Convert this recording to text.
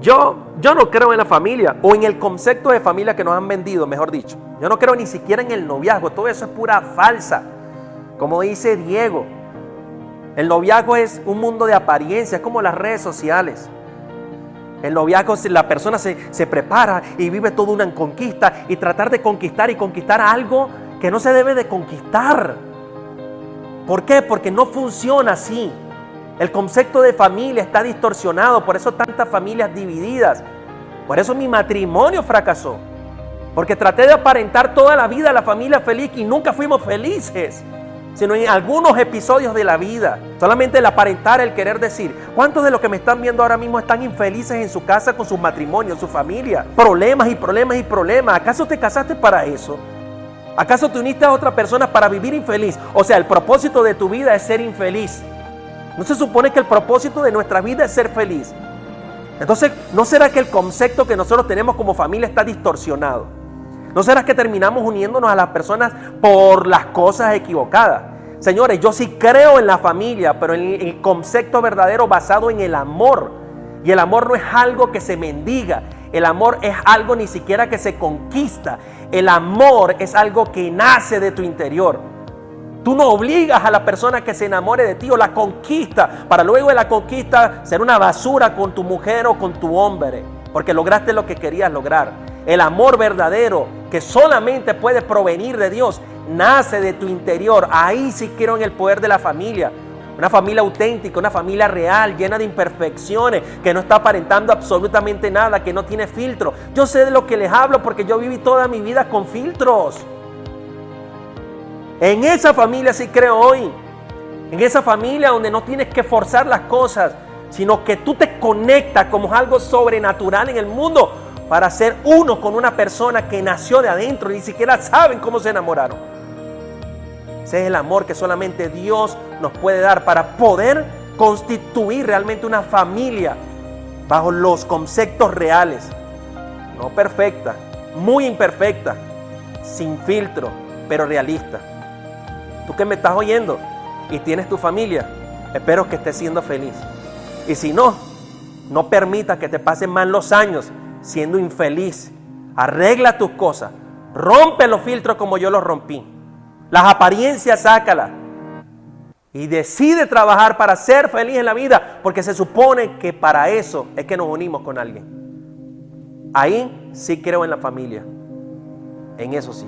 Yo, yo no creo en la familia o en el concepto de familia que nos han vendido, mejor dicho. Yo no creo ni siquiera en el noviazgo. Todo eso es pura falsa. Como dice Diego, el noviazgo es un mundo de apariencia, es como las redes sociales. El noviazgo, la persona se, se prepara y vive toda una conquista y tratar de conquistar y conquistar algo que no se debe de conquistar. ¿Por qué? Porque no funciona así. El concepto de familia está distorsionado, por eso tantas familias divididas. Por eso mi matrimonio fracasó. Porque traté de aparentar toda la vida la familia feliz y nunca fuimos felices, sino en algunos episodios de la vida. Solamente el aparentar, el querer decir, ¿cuántos de los que me están viendo ahora mismo están infelices en su casa con su matrimonio, su familia? Problemas y problemas y problemas. ¿Acaso te casaste para eso? ¿Acaso te uniste a otra persona para vivir infeliz? O sea, el propósito de tu vida es ser infeliz. ¿No se supone que el propósito de nuestra vida es ser feliz? Entonces, ¿no será que el concepto que nosotros tenemos como familia está distorsionado? ¿No será que terminamos uniéndonos a las personas por las cosas equivocadas? Señores, yo sí creo en la familia, pero en el concepto verdadero basado en el amor. Y el amor no es algo que se mendiga, el amor es algo ni siquiera que se conquista. El amor es algo que nace de tu interior. Tú no obligas a la persona que se enamore de ti o la conquista para luego de la conquista ser una basura con tu mujer o con tu hombre, porque lograste lo que querías lograr. El amor verdadero que solamente puede provenir de Dios nace de tu interior. Ahí sí quiero en el poder de la familia. Una familia auténtica, una familia real, llena de imperfecciones, que no está aparentando absolutamente nada, que no tiene filtro. Yo sé de lo que les hablo porque yo viví toda mi vida con filtros. En esa familia sí creo hoy. En esa familia donde no tienes que forzar las cosas, sino que tú te conectas como algo sobrenatural en el mundo para ser uno con una persona que nació de adentro, ni siquiera saben cómo se enamoraron. Ese es el amor que solamente Dios nos puede dar para poder constituir realmente una familia bajo los conceptos reales. No perfecta, muy imperfecta, sin filtro, pero realista. Tú que me estás oyendo y tienes tu familia, espero que estés siendo feliz. Y si no, no permita que te pasen mal los años siendo infeliz. Arregla tus cosas. Rompe los filtros como yo los rompí. Las apariencias sácala. Y decide trabajar para ser feliz en la vida, porque se supone que para eso es que nos unimos con alguien. Ahí sí creo en la familia. En eso sí.